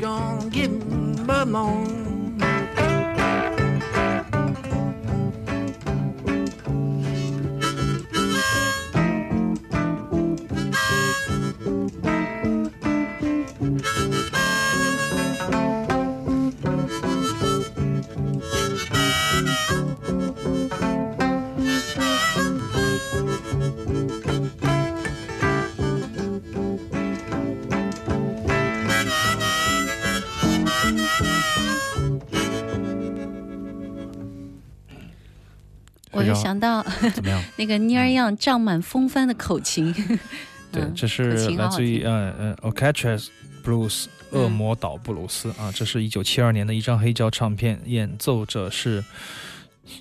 gonna give him a moan. 我就非常想到怎么样？那个 Near Young 胀满风帆的口琴。对，嗯这是来自于听呃呃 Orchestra Blues 恶魔岛布鲁斯啊，这是一九七二年的一张黑胶唱片，演奏者是。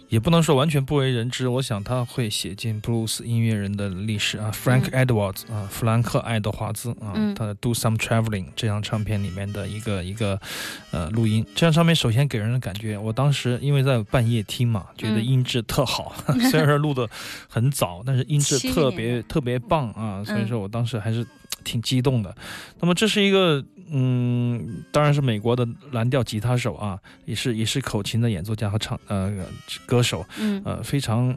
也不能说完全不为人知，我想他会写进布鲁斯音乐人的历史啊。Frank Edwards 啊，弗兰克·爱德华兹啊，嗯他的《Do Some Traveling》这张唱片里面的一个一个呃录音。这张唱片首先给人的感觉，我当时因为在半夜听嘛，觉得嗯音质特好，虽然说录的很早，但是音质特别特别棒啊，所以嗯说我当时还是挺激动的。那么这是一个，嗯，当然是美国的蓝调吉他手啊，也是也是口琴的演奏家和唱呃歌手，嗯呃，非常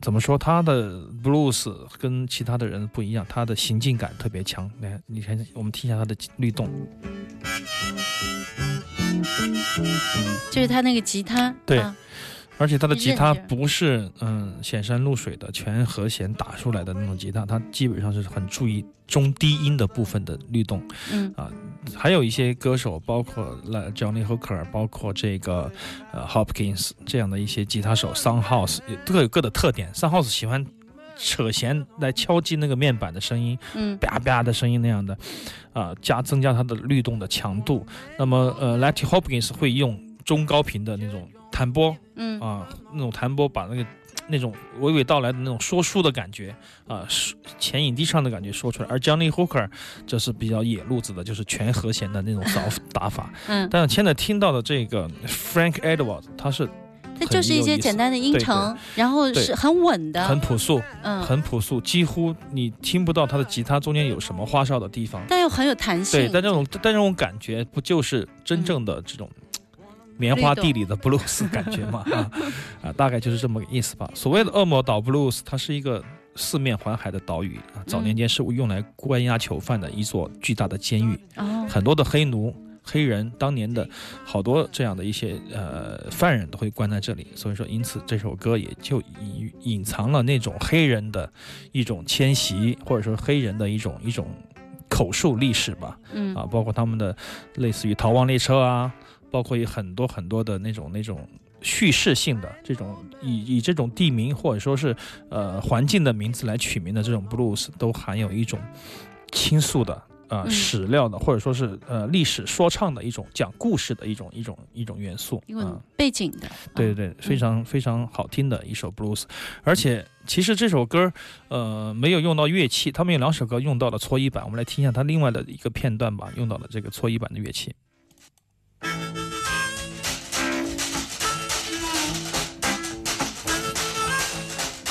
怎么说，他的 blues 跟其他的人不一样，他的行进感特别强。来，你看，我们听一下他的律动，就是他那个吉他，对啊而且他的吉他不是嗯显山露水的全和弦打出来的那种吉他，他基本上是很注意中低音的部分的律动。嗯啊还有一些歌手，包括了 Johnny Hooker，包括这个呃 Hopkins 这样的一些吉他手，Sun House 也各有各的特点。Sun House 喜欢扯弦来敲击那个面板的声音，嗯啪啪的声音那样的，啊、加增加它的律动的强度。那么呃 Letty Hopkins 会用中高频的那种弹拨嗯啊，那种弹拨把那个 那种娓娓道来的那种说书的感觉啊，说前引低唱的感觉说出来。而 Johnny Hooker 这是比较野路子的，就是全和弦的那种扫 打法。嗯，但是现在听到的这个 Frank Edwards，他是它就是一些简单的音程，然后是很稳的，很朴素，嗯，很朴素，几乎你听不到他的吉他中间有什么花哨的地方。但又很有弹性。对，但这种但这种感觉不就是真正的这种棉花地里的布鲁斯感觉嘛？啊啊，大概就是这么个意思吧。所谓的恶魔岛布鲁斯，它是一个四面环海的岛屿啊，早年间是用来关押囚犯的一座巨大的监狱，哦，很多的黑奴。黑人当年的好多这样的一些呃犯人都会关在这里，所以说因此这首歌也就隐隐藏了那种黑人的一种迁徙，或者说黑人的一种一种口述历史吧。嗯啊，包括他们的类似于逃亡列车啊，包括有很多很多的那种那种叙事性的这种以以这种地名或者说是呃环境的名字来取名的这种 blues，都含有一种倾诉的。呃，嗯史料的，或者说是呃历史说唱的一种讲故事的一种一种一种元素因为啊、背景的，对对对，非常非常好听的一首 blues，而且其实这首歌，呃，没有用到乐器，他们有两首歌用到了搓衣板，我们来听一下它另外的一个片段吧，用到了这个搓衣板的乐器。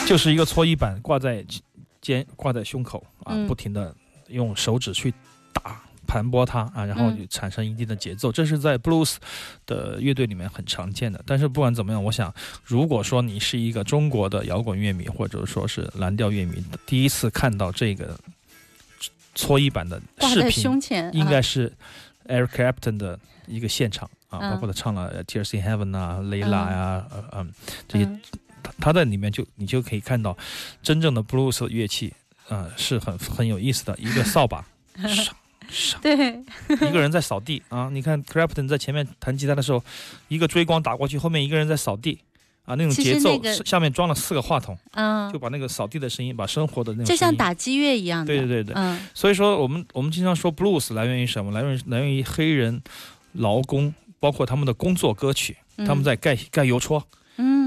就是一个搓衣板挂在肩，挂在胸口啊，嗯不停的用手指去打盘拨它啊，然后产生一定的节奏。这是在 blues 的乐队里面很常见的。但是不管怎么样，我想，如果说你是一个中国的摇滚乐迷，或者说是蓝调乐迷，第一次看到这个搓衣板的视频，胸前，啊应该是 Eric Clapton 的一个现场啊，嗯包括他唱了《Tears in Heaven》啊、《Layla》呀，呃嗯，这些嗯他他在里面就你就可以看到真正的 blues 乐器，啊，是很很有意思的，一个扫把，上上，对，一个人在扫地啊。你看 Clapton 在前面弹吉他的时候，一个追光打过去，后面一个人在扫地。啊，那种节奏，那个下面装了四个话筒，嗯就，把那个扫地的声音，把生活的那种就像打击乐一样的，对对对对，嗯所以说，我们我们经常说 blues 来源于什么？来源于来源于黑人劳工，包括他们的工作歌曲。嗯他们在盖盖邮戳，嗯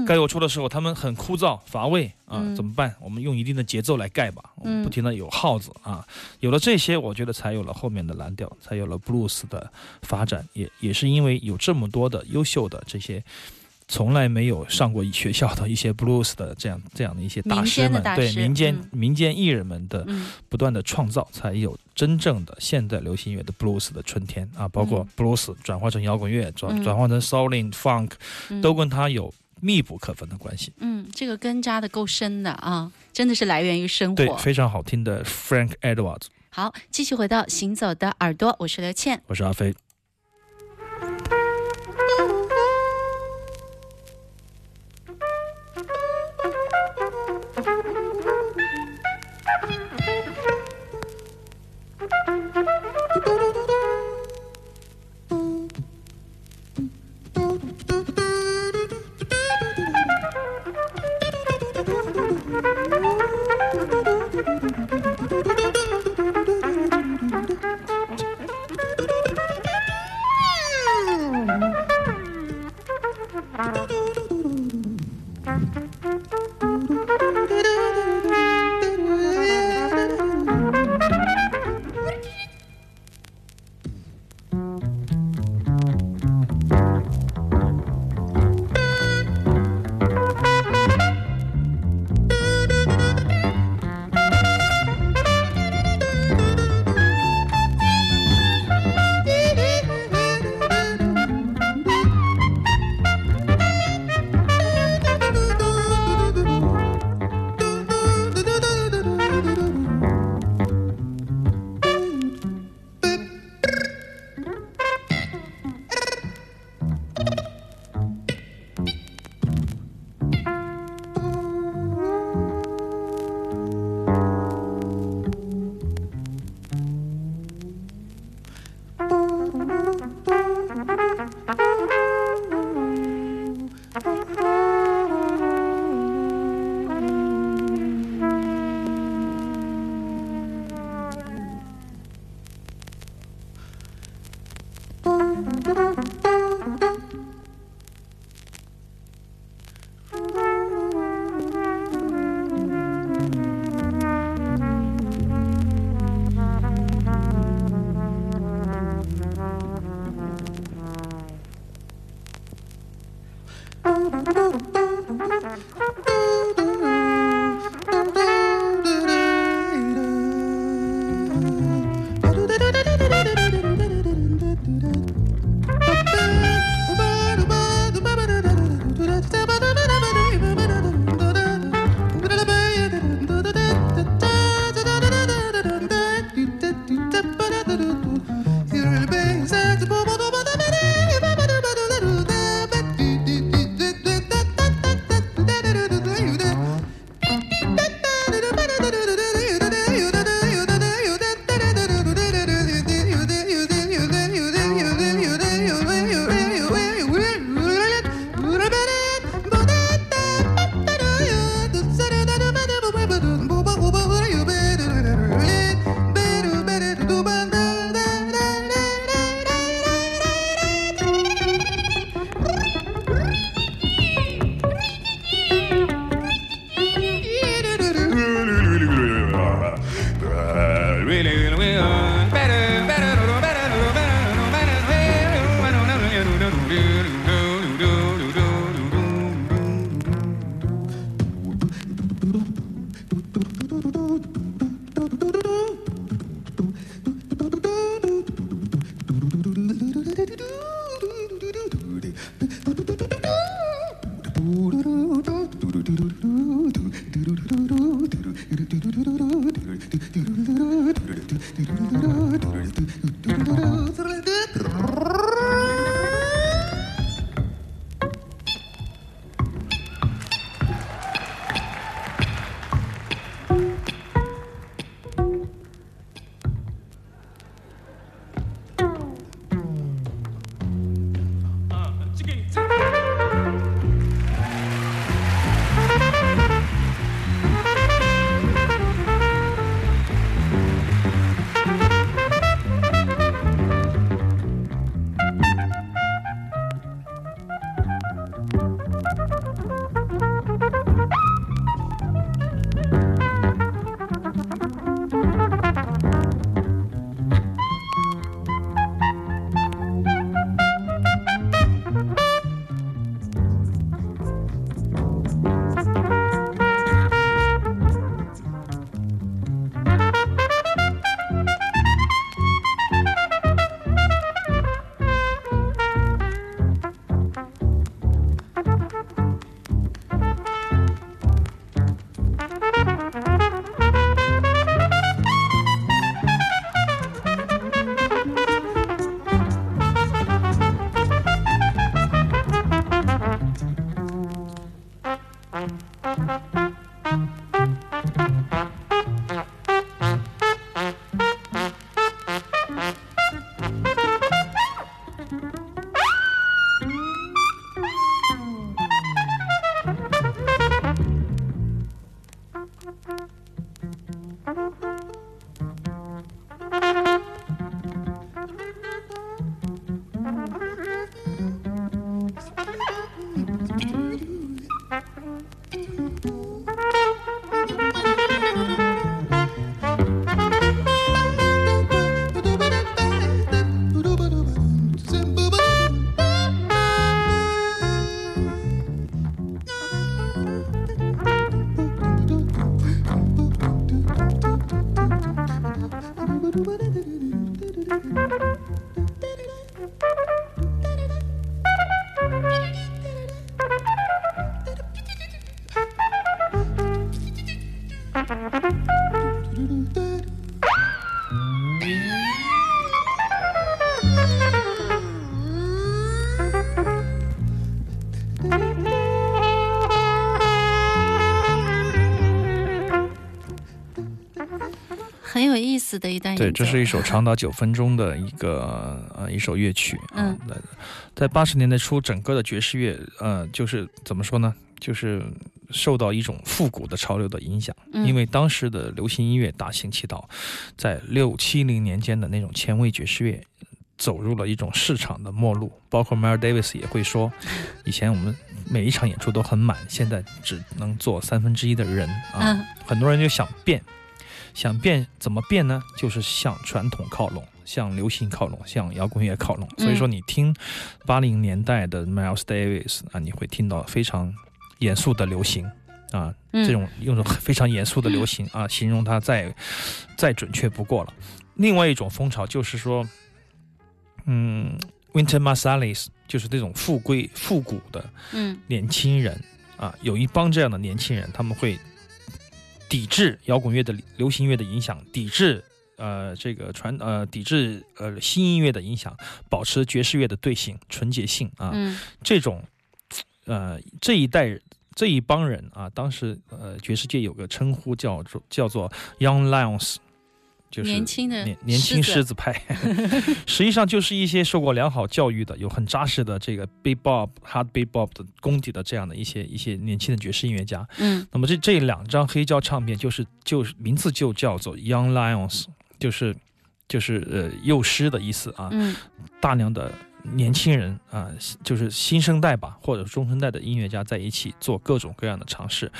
盖我出的时候，他们很枯燥乏味啊，嗯怎么办？我们用一定的节奏来盖吧，我们嗯不停的有号子啊，有了这些，我觉得才有了后面的蓝调，才有了 blues 的发展。也也是因为有这么多的优秀的这些。从来没有上过学校的一些 blues 的这样这样的一些大师们，对民间、嗯民间艺人们的嗯不断的创造，才有真正的现代流行乐的 blues 的春天啊！包括 blues 转化成摇滚乐，转嗯转化成 soul、funk，嗯都跟它有密不可分的关系。嗯，这个根扎的够深的啊，真的是来源于生对，活。非常好听的 Frank Edwards，好，继续回到行走的耳朵，我是刘倩。我是阿飞。それで。很有意思的一段演奏。对，这是一首 长达九分钟的一个呃一首乐曲啊嗯。在在八十年代初，整个的爵士乐呃就是怎么说呢？就是受到一种复古的潮流的影响，嗯因为当时的流行音乐大行其道，在六七零年间的那种前卫爵士乐。走入了一种市场的末路，包括 Miles Davis 也会说，以前我们每一场演出都很满，现在只能坐三分之一的人啊。嗯很多人就想变，想变怎么变呢？就是向传统靠拢，向流行靠拢，向摇滚乐靠拢。嗯所以说，你听八零年代的 Miles Davis 啊，你会听到非常严肃的流行啊，嗯这种用种非常严肃的流行啊，形容它再再准确不过了。另外一种风潮就是说，嗯，Winter Marsalis 就是这种复归复古的嗯年轻人啊，有一帮这样的年轻人，他们会抵制摇滚乐的流行乐的影响，抵制呃这个传呃抵制呃新音乐的影响，保持爵士乐的对性纯洁性啊，嗯这种呃这一代人这一帮人啊，当时呃爵士界有个称呼叫做叫做 Young Lions。就是年轻的年年轻狮狮子派，实际上就是一些受过良好教育的、有很扎实的这个 bebop、hard bebop 的功底的这样的一些一些年轻的爵士音乐家。嗯。那么这这两张黑胶唱片就是就是名字就叫做 Young Lions，就是就是呃幼狮的意思啊，嗯。大量的年轻人啊、就是新生代吧，或者中生代的音乐家在一起做各种各样的尝试。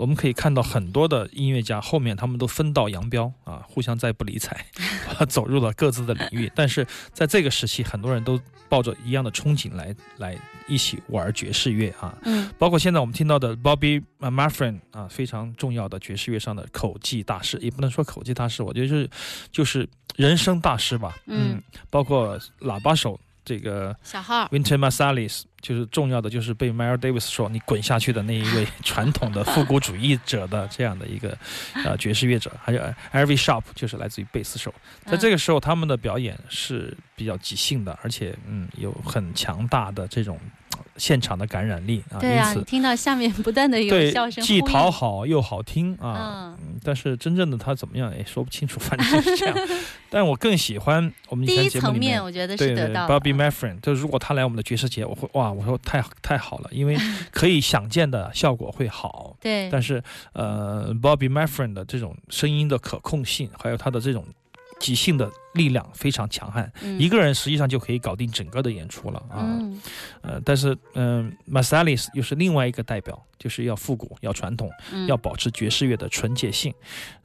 我们可以看到很多的音乐家后面他们都分道扬镳啊，互相再不理睬，走入了各自的领域。但是在这个时期，很多人都抱着一样的憧憬来来一起玩爵士乐啊。嗯包括现在我们听到的 Bobby Muffin 啊，非常重要的爵士乐上的口技大师，也不能说口技大师，我觉得是就是人生大师吧。嗯包括喇叭手这个小号。Winter Marsalis，就是重要的就是被 Miles Davis 说你滚下去的那一位 传统的复古主义者的这样的一个呃 爵士乐者，还有 Every Sharp 就是来自于贝斯手，在这个时候他们的表演是比较即兴的，而且嗯有很强大的这种呃现场的感染力啊，对此你听到下面不断的有对笑声，既讨好又好听啊。嗯，嗯，但是真正的他怎么样也说不清楚，反正就是这样。但我更喜欢我们以第一层前节目里面面我觉得是得到的。，Bobby Meffrin，就如果他来我们的爵士节，我会哇，我说太太好了，因为可以想见的效果会好。对，但是呃，Bobby Meffrin 的这种声音的可控性，还有他的这种即兴的力量非常强悍，嗯一个人实际上就可以搞定整个的演出了啊。嗯呃，但是嗯、m a s a l i s 又是另外一个代表，就是要复古，要传统。嗯要保持爵士乐的纯洁性，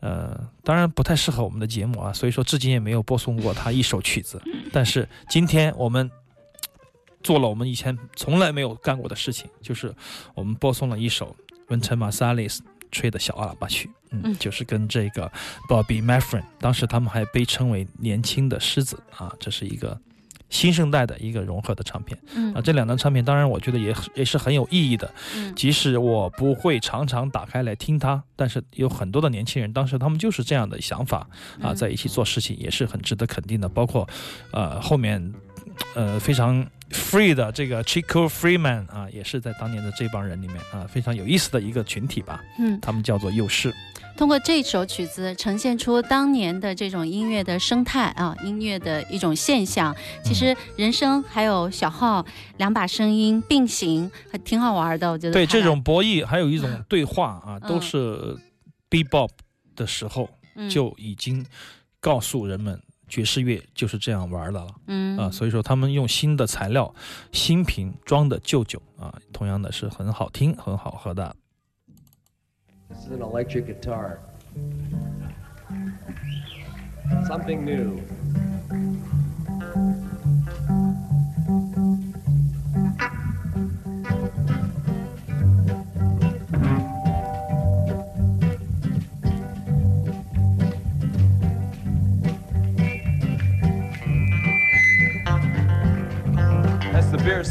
呃，当然不太适合我们的节目啊，所以说至今也没有播送过他一首曲子。但是今天我们做了我们以前从来没有干过的事情，就是我们播送了一首文成马萨利斯吹的小阿喇叭曲，嗯，嗯。就是跟这个 Bobby Meffrin，当时他们还被称为年轻的狮子啊，这是一个新生代的一个融合的唱片。嗯。啊。嗯这两张唱片当然我觉得也也是很有意义的，嗯。即使我不会常常打开来听它，但是有很多的年轻人，当时他们就是这样的想法啊，嗯。在一起做事情也是很值得肯定的。包括，呃，后面，呃，非常 free 的这个 Chico Freeman 啊，也是在当年的这帮人里面啊，非常有意思的一个群体吧。嗯，他们叫做幼师。通过这首曲子呈现出当年的这种音乐的生态啊，音乐的一种现象。其实人声还有小号两把声音并行，还挺好玩的。我觉得对这种博弈，还有一种 对话啊，都嗯是 bebop 的时候嗯就已经告诉人们。爵士乐就是这样玩的了。嗯啊，所以说他们用新的材料、新瓶装的旧酒啊，同样的是很好听、很好喝的。This is an electric guitar. Something new.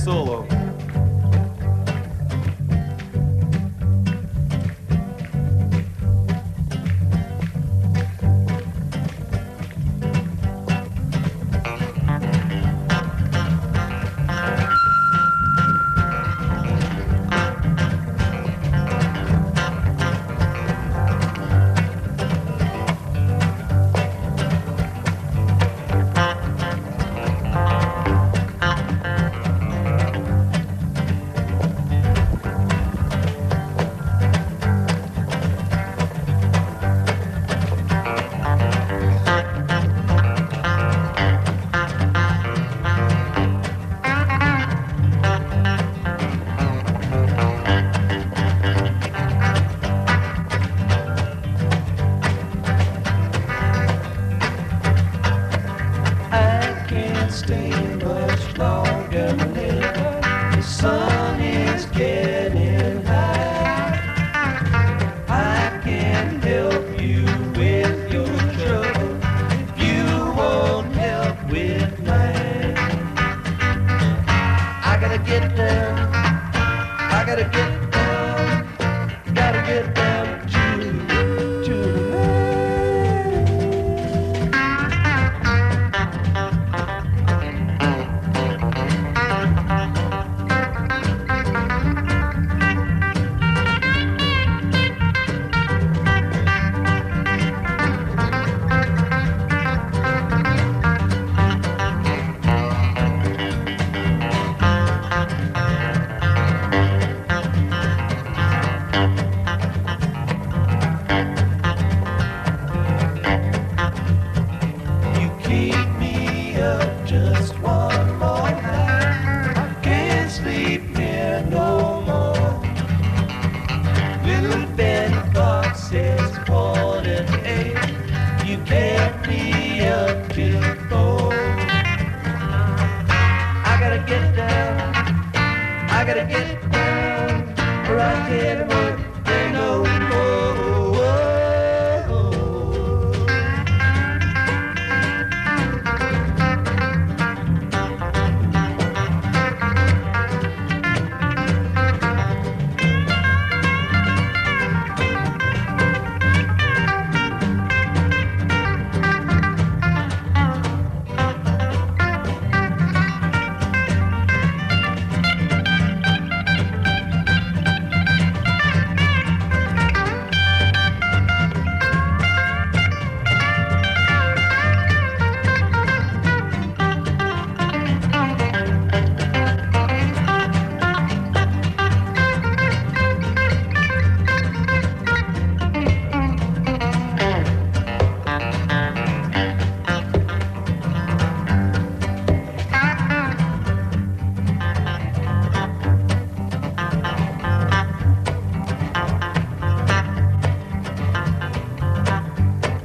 Solo.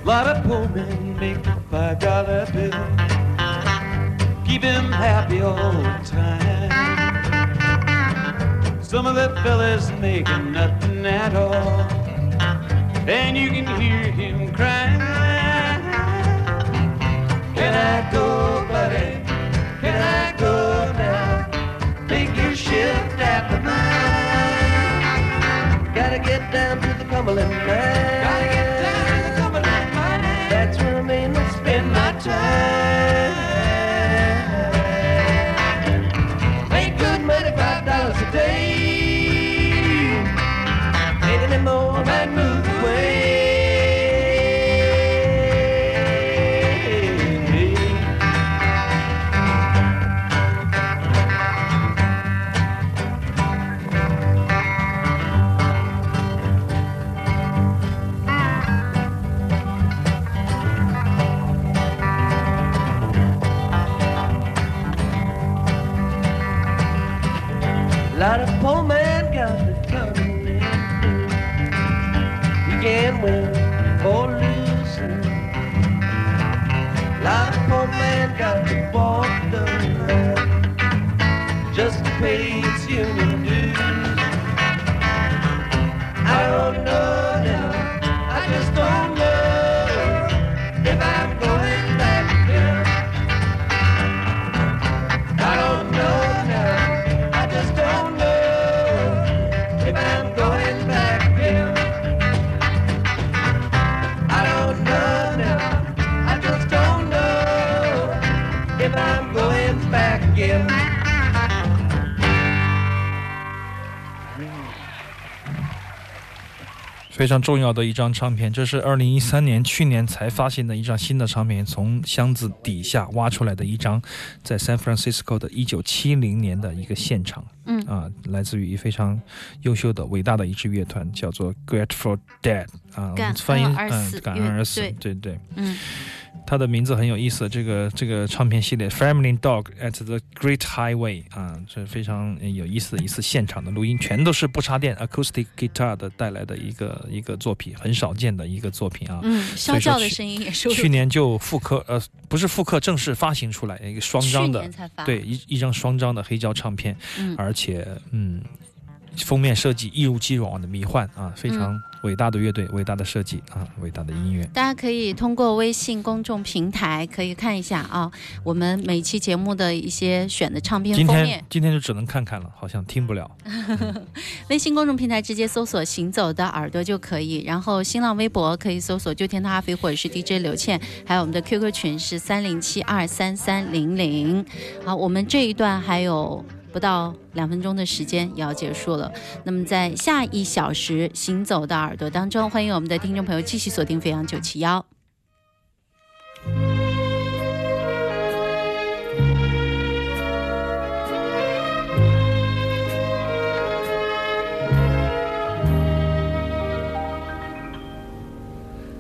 Lot of poor men make a five dollar bill. Keep him happy all the time. Some of the fellas making nothing at all. And you can hear him crying. Can I go, buddy? Can I go now? Make your shift after mine. Gotta get down to the Cumberland 非常重要的一张唱片，这是二零一三年去年才发行的一张新的唱片，从箱子底下挖出来的一张，在 San Francisco 的一九七零年的一个现场，嗯。啊，来自于非常优秀的、伟大的一支乐团，叫做 Grateful Dead 啊，感翻译嗯，感恩而死对，对对。嗯，它的名字很有意思，这个这个唱片系列《Family Dog at the Great Highway》啊，这非常有意思的一次现场的录音，全都是不插电 acoustic guitar 的带来的一个一个作品，很少见的一个作品啊。嗯，所以说去啸叫的声音也是去年就复刻，呃，不是复刻，正式发行出来一个双张的对，一一张双张的黑胶唱片，嗯而且嗯，封面设计一如既往的迷幻啊，非常嗯伟大的乐队，伟大的设计啊，伟大的音乐。大家可以通过微信公众平台可以看一下啊，我们每期节目的一些选的唱片今天封面。今天就只能看看了，好像听不了。微信公众平台直接搜索“行走的耳朵”就可以，然后新浪微博可以搜索“就天他阿飞”或者是 DJ 刘倩，还有我们的 QQ 群是三零七二三三零零。好，我们这一段还有。不到两分钟的时间也要结束了，那么在下一小时行走的耳朵当中，欢迎我们的听众朋友继续锁定飞扬九七幺。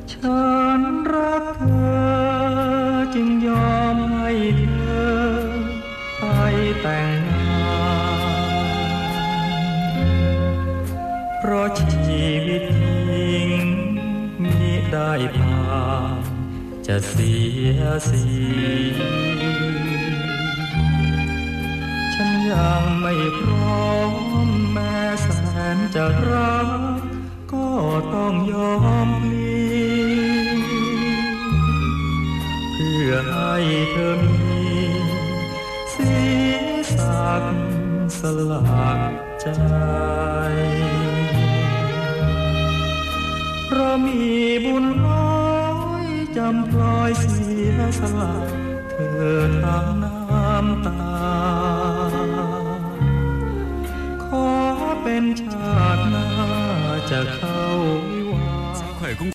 ฉันรักเธอจึงยอมให้เธอไปแต่ง จะเสียสี ฉันยังไม่พร้อมแม้แสนจะรัก ก็ต้องยอมพลีเพื่อให้เธอมีสีสักสลักใจเพราะมีบุญ จำพลอยเสียสละเธอทางน้ำตา ขอเป็นชาติหน้าจะเข้า